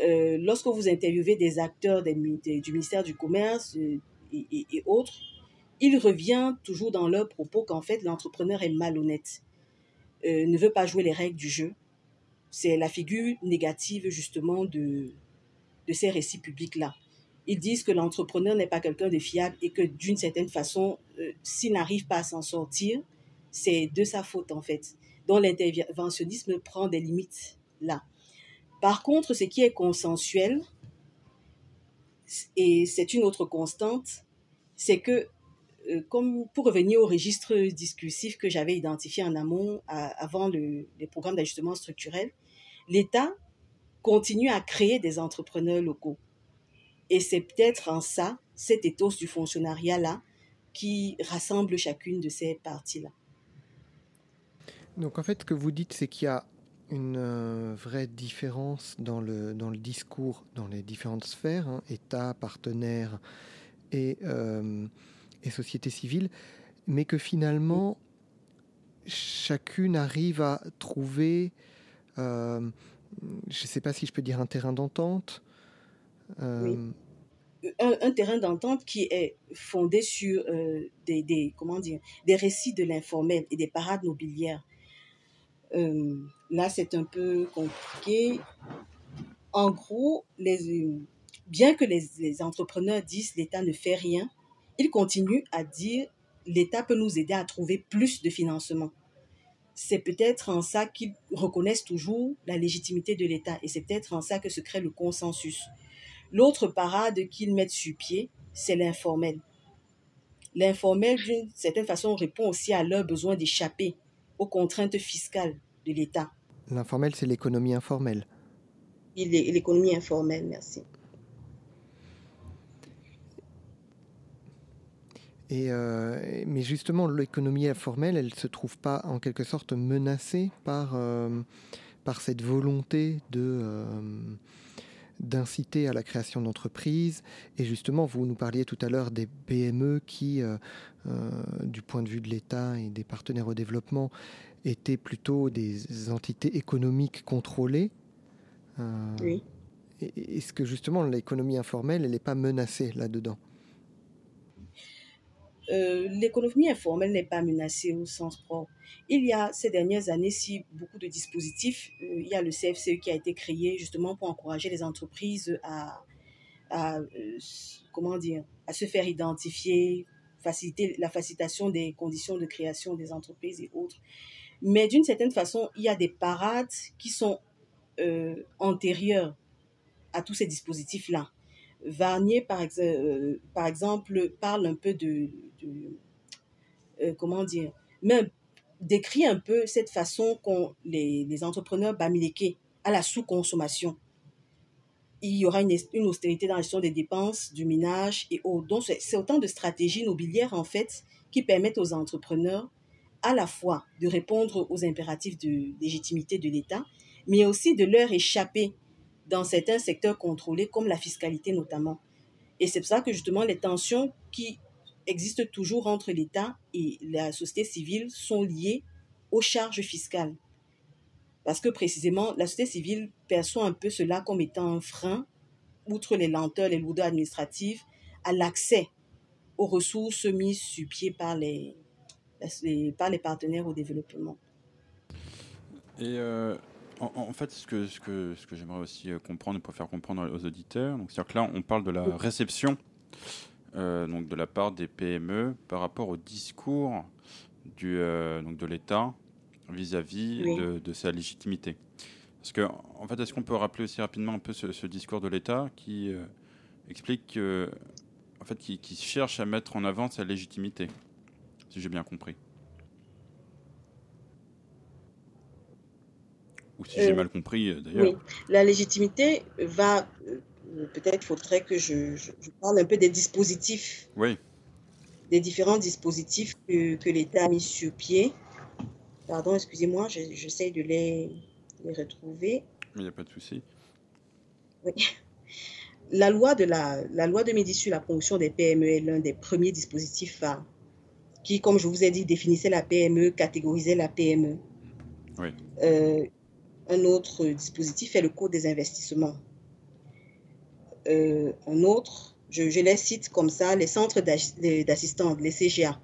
Euh, lorsque vous interviewez des acteurs du ministère du Commerce euh, et, autres, il revient toujours dans leur propos qu'en fait l'entrepreneur est malhonnête, euh, ne veut pas jouer les règles du jeu. C'est la figure négative justement de, de ces récits publics-là. Ils disent que l'entrepreneur n'est pas quelqu'un de fiable et que d'une certaine façon, s'il n'arrive pas à s'en sortir, c'est de sa faute en fait. Donc l'interventionnisme prend des limites là. Par contre, ce qui est consensuel, et c'est une autre constante, c'est que, euh, comme pour revenir au registre discursif que j'avais identifié en amont, avant le, les programmes d'ajustement structurel, l'État continue à créer des entrepreneurs locaux. Et c'est peut-être en ça, cet ethos du fonctionnariat-là, qui rassemble chacune de ces parties-là. Donc en fait, ce que vous dites, c'est qu'il y a une euh, vraie différence dans le, dans le discours dans les différentes sphères, hein, État, partenaires et, euh, et société civile, mais que finalement, chacune arrive à trouver, euh, je ne sais pas si je peux dire un terrain d'entente. Un, un, terrain d'entente qui est fondé sur des, des, comment dire, des récits de l'informel et des parades mobilières. Euh, là, c'est un peu compliqué. En gros, les, bien que les, entrepreneurs disent l'État ne fait rien, ils continuent à dire l'État peut nous aider à trouver plus de financement. C'est peut-être en ça qu'ils reconnaissent toujours la légitimité de l'État et c'est peut-être en ça que se crée le consensus. L'autre parade qu'ils mettent sur pied, c'est l'informel. L'informel, d'une certaine façon, répond aussi à leur besoin d'échapper aux contraintes fiscales de l'État. L'informel, c'est l'économie informelle. L'économie informelle, merci. Et euh, mais justement, l'économie informelle, elle ne se trouve pas en quelque sorte menacée par, euh, par cette volonté de, euh, d'inciter à la création d'entreprises. Et justement, vous nous parliez tout à l'heure des PME qui, euh, euh, du point de vue de l'État et des partenaires au développement, étaient plutôt des entités économiques contrôlées. Euh, oui. Est-ce que justement l'économie informelle, elle n'est pas menacée là-dedans? Euh, l'économie informelle n'est pas menacée au sens propre. Il y a ces dernières années, si beaucoup de dispositifs, euh, il y a le CFCE qui a été créé justement pour encourager les entreprises à, euh, comment dire, à se faire identifier, faciliter la facilitation des conditions de création des entreprises et autres. Mais d'une certaine façon, il y a des parades qui sont antérieures à tous ces dispositifs-là. Varnier, par, euh, par exemple, parle un peu de, euh, comment dire, même décrit un peu cette façon qu'ont les, les entrepreneurs bamileke à la sous-consommation. Il y aura une, austérité dans la gestion des dépenses, du minage et autres. Donc, c'est autant de stratégies immobilières, en fait, qui permettent aux entrepreneurs à la fois de répondre aux impératifs de légitimité de l'État, mais aussi de leur échapper dans certains secteurs contrôlés, comme la fiscalité notamment. Et c'est pour ça que justement les tensions qui existent toujours entre l'État et la société civile sont liées aux charges fiscales. Parce que précisément, la société civile perçoit un peu cela comme étant un frein, outre les lenteurs, les lourdeurs administratives, à l'accès aux ressources mises sur pied par les, par les partenaires au développement. Et euh, en, fait, ce que, ce que, ce que j'aimerais aussi euh, comprendre pour faire comprendre aux auditeurs, c'est-à-dire que là, on parle de la réception euh, donc de la part des PME par rapport au discours du, euh, donc de l'État vis-à-vis de, sa légitimité. Parce que, en fait, est-ce qu'on peut rappeler aussi rapidement un peu ce, discours de l'État qui explique en fait, qui, qui cherche à mettre en avant sa légitimité, si j'ai bien compris? Ou si j'ai mal compris d'ailleurs. Oui, la légitimité va. Peut-être faudrait que je, je, parle un peu des dispositifs. Oui. Des différents dispositifs que, que l'État a mis sur pied. Pardon, excusez-moi, j'essaie de les, les retrouver. Il n'y a pas de souci. Oui. La loi, de la, la loi 2010 sur la promotion des PME est l'un des premiers dispositifs qui, comme je vous ai dit, définissait la PME, catégorisait la PME. Oui. Euh, un autre dispositif est le Code des investissements. Euh, un autre, je, je, les cite comme ça, les centres d'assistance, les CGA.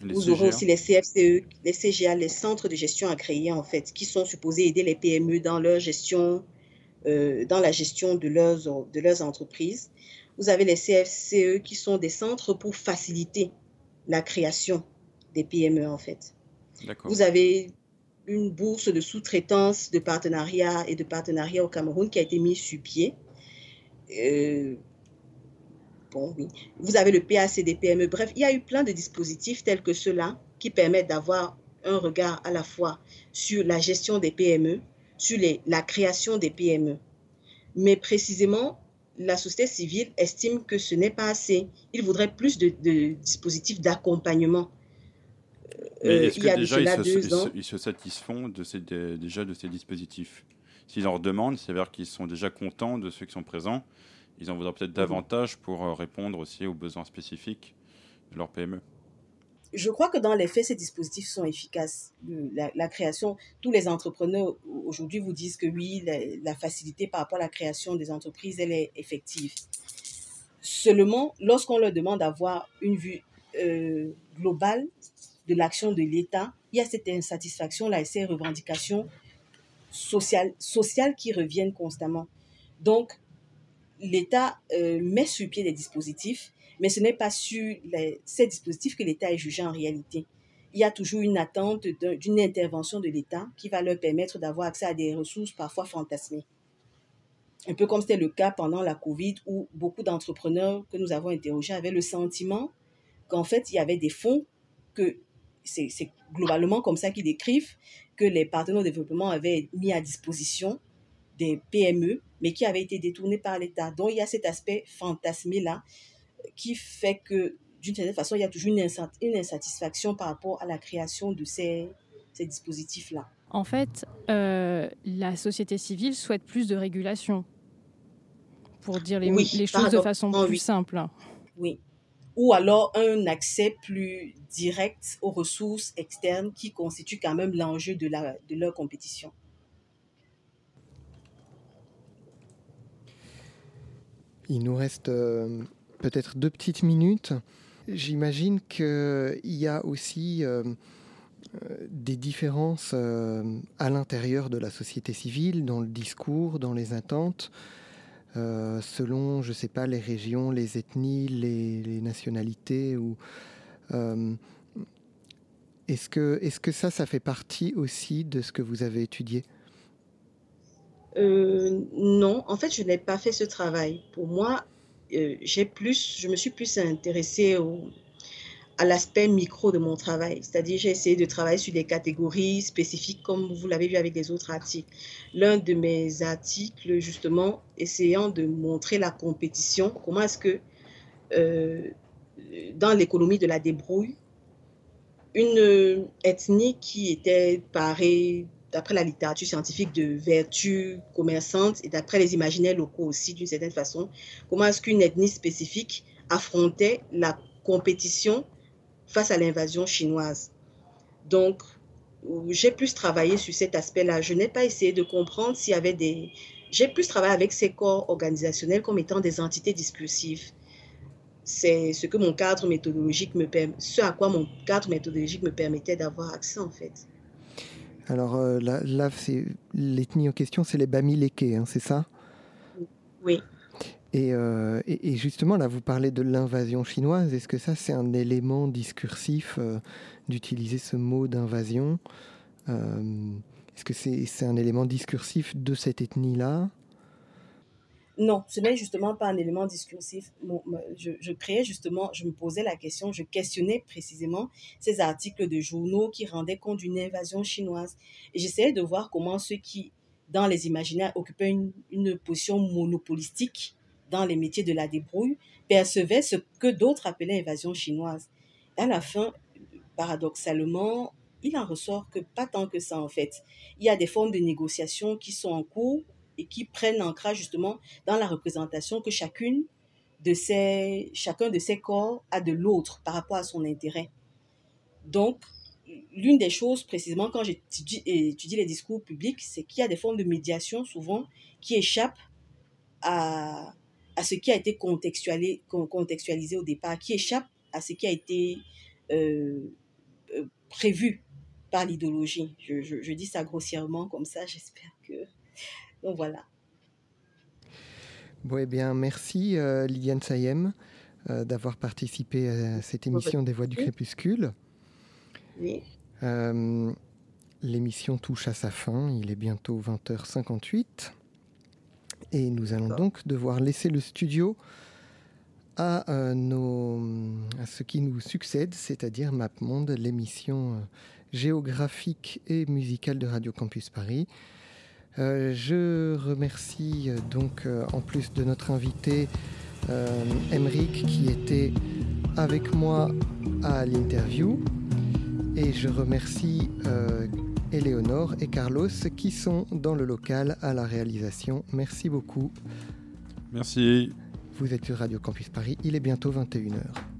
Vous aurez aussi les CFCE, les CGA, les centres de gestion agréés en fait, qui sont supposés aider les PME dans leur gestion, euh, dans la gestion de leurs, de leurs entreprises. Vous avez les CFCE qui sont des centres pour faciliter la création des PME en fait. Vous avez une bourse de sous-traitance, de partenariat et de partenariat au Cameroun qui a été mise sur pied. Euh, bon, oui. Vous avez le PACDPME. Bref, il y a eu plein de dispositifs tels que ceux-là qui permettent d'avoir un regard à la fois sur la gestion des PME, sur les, la création des PME. Mais précisément, la société civile estime que ce n'est pas assez. Il voudrait plus de, dispositifs d'accompagnement. Euh, est-ce que déjà ils se, ils, se, satisfont de ces, déjà de ces dispositifs? S'ils en redemandent, c'est-à-dire qu'ils sont déjà contents de ceux qui sont présents ils en voudraient peut-être davantage pour euh, répondre aussi aux besoins spécifiques de leur PME. Je crois que dans les faits, ces dispositifs sont efficaces. La, création, tous les entrepreneurs aujourd'hui vous disent que oui, la, facilité par rapport à la création des entreprises, elle est effective. Seulement, lorsqu'on leur demande d'avoir une vue euh, globale de l'action de l'État, il y a cette insatisfaction-là et ces revendications sociales, qui reviennent constamment. Donc, l'État euh, met sur pied des dispositifs, mais ce n'est pas sur ces dispositifs que l'État est jugé en réalité. Il y a toujours une attente d'une intervention de l'État qui va leur permettre d'avoir accès à des ressources parfois fantasmées. Un peu comme c'était le cas pendant la Covid où beaucoup d'entrepreneurs que nous avons interrogés avaient le sentiment qu'en fait, il y avait des fonds que c'est globalement comme ça qu'ils décrivent, que les partenaires de développement avaient mis à disposition des PME, mais qui avaient été détournés par l'État. Donc, il y a cet aspect fantasmé-là qui fait que, d'une certaine façon, il y a toujours une, insatisfaction par rapport à la création de ces, ces dispositifs-là. En fait, euh, la société civile souhaite plus de régulation, pour dire les, les choses de façon plus simple. Oui. Ou alors un accès plus direct aux ressources externes qui constituent quand même l'enjeu de, la, de leur compétition. Il nous reste euh, peut-être deux petites minutes. J'imagine qu'il y a aussi euh, euh, des différences à l'intérieur de la société civile, dans le discours, dans les attentes, selon, je ne sais pas, les régions, les ethnies, les, nationalités. Ou, est-ce, que, est-ce que ça, ça fait partie aussi de ce que vous avez étudié? Euh, non, en fait, je n'ai pas fait ce travail. Pour moi, euh, j'ai plus, je me suis plus intéressée au, à l'aspect micro de mon travail. C'est-à-dire, j'ai essayé de travailler sur des catégories spécifiques, comme vous l'avez vu avec les autres articles. L'un de mes articles, justement, essayant de montrer la compétition, comment est-ce que euh, dans l'économie de la débrouille, une ethnie qui était parée d'après la littérature scientifique, de vertus commerçantes et d'après les imaginaires locaux aussi, d'une certaine façon, comment est-ce qu'une ethnie spécifique affrontait la compétition face à l'invasion chinoise. Donc, j'ai plus travaillé sur cet aspect-là. Je n'ai pas essayé de comprendre s'il y avait des... J'ai plus travaillé avec ces corps organisationnels comme étant des entités discursives. C'est ce que mon cadre méthodologique me permet, ce à quoi mon cadre méthodologique me permettait d'avoir accès en fait. Alors euh, là, c'est l'ethnie en question, c'est les Bamileke, hein, c'est ça? Oui. Euh, et, justement, là, vous parlez de l'invasion chinoise. Est-ce que ça, c'est un élément discursif euh, d'utiliser ce mot d'invasion Est-ce que c'est un élément discursif de cette ethnie-là? Non, ce n'est justement pas un élément discursif. je, créais justement, je me posais la question, je questionnais précisément ces articles de journaux qui rendaient compte d'une invasion chinoise. Et j'essayais de voir comment ceux qui, dans les imaginaires, occupaient une position monopolistique dans les métiers de la débrouille, percevaient ce que d'autres appelaient invasion chinoise. à la fin, paradoxalement, il en ressort que pas tant que ça en fait. Il y a des formes de négociation qui sont en cours et qui prennent ancrage justement dans la représentation que chacune de ces, chacun de ces corps a de l'autre par rapport à son intérêt. Donc, l'une des choses précisément quand j'étudie étudie les discours publics, c'est qu'il y a des formes de médiation souvent qui échappent à, à ce qui a été contextualisé, contextualisé au départ, qui échappent à ce qui a été euh, euh, prévu par l'idéologie. Je, je, dis ça grossièrement comme ça, j'espère que donc voilà. Bon, eh bien, merci euh, Liliane Sayem euh, d'avoir participé à cette émission des Voix du Crépuscule. Oui. L'émission touche à sa fin, il est bientôt 20h58. Et nous allons donc devoir laisser le studio à, nos, à ce qui nous succède, c'est-à-dire MapMonde, l'émission géographique et musicale de Radio Campus Paris. Euh, je remercie euh, donc euh, en plus de notre invité Emeric qui était avec moi à l'interview et je remercie Éléonore et Carlos qui sont dans le local à la réalisation. Merci beaucoup. Merci. Vous êtes sur Radio Campus Paris, il est bientôt 21h.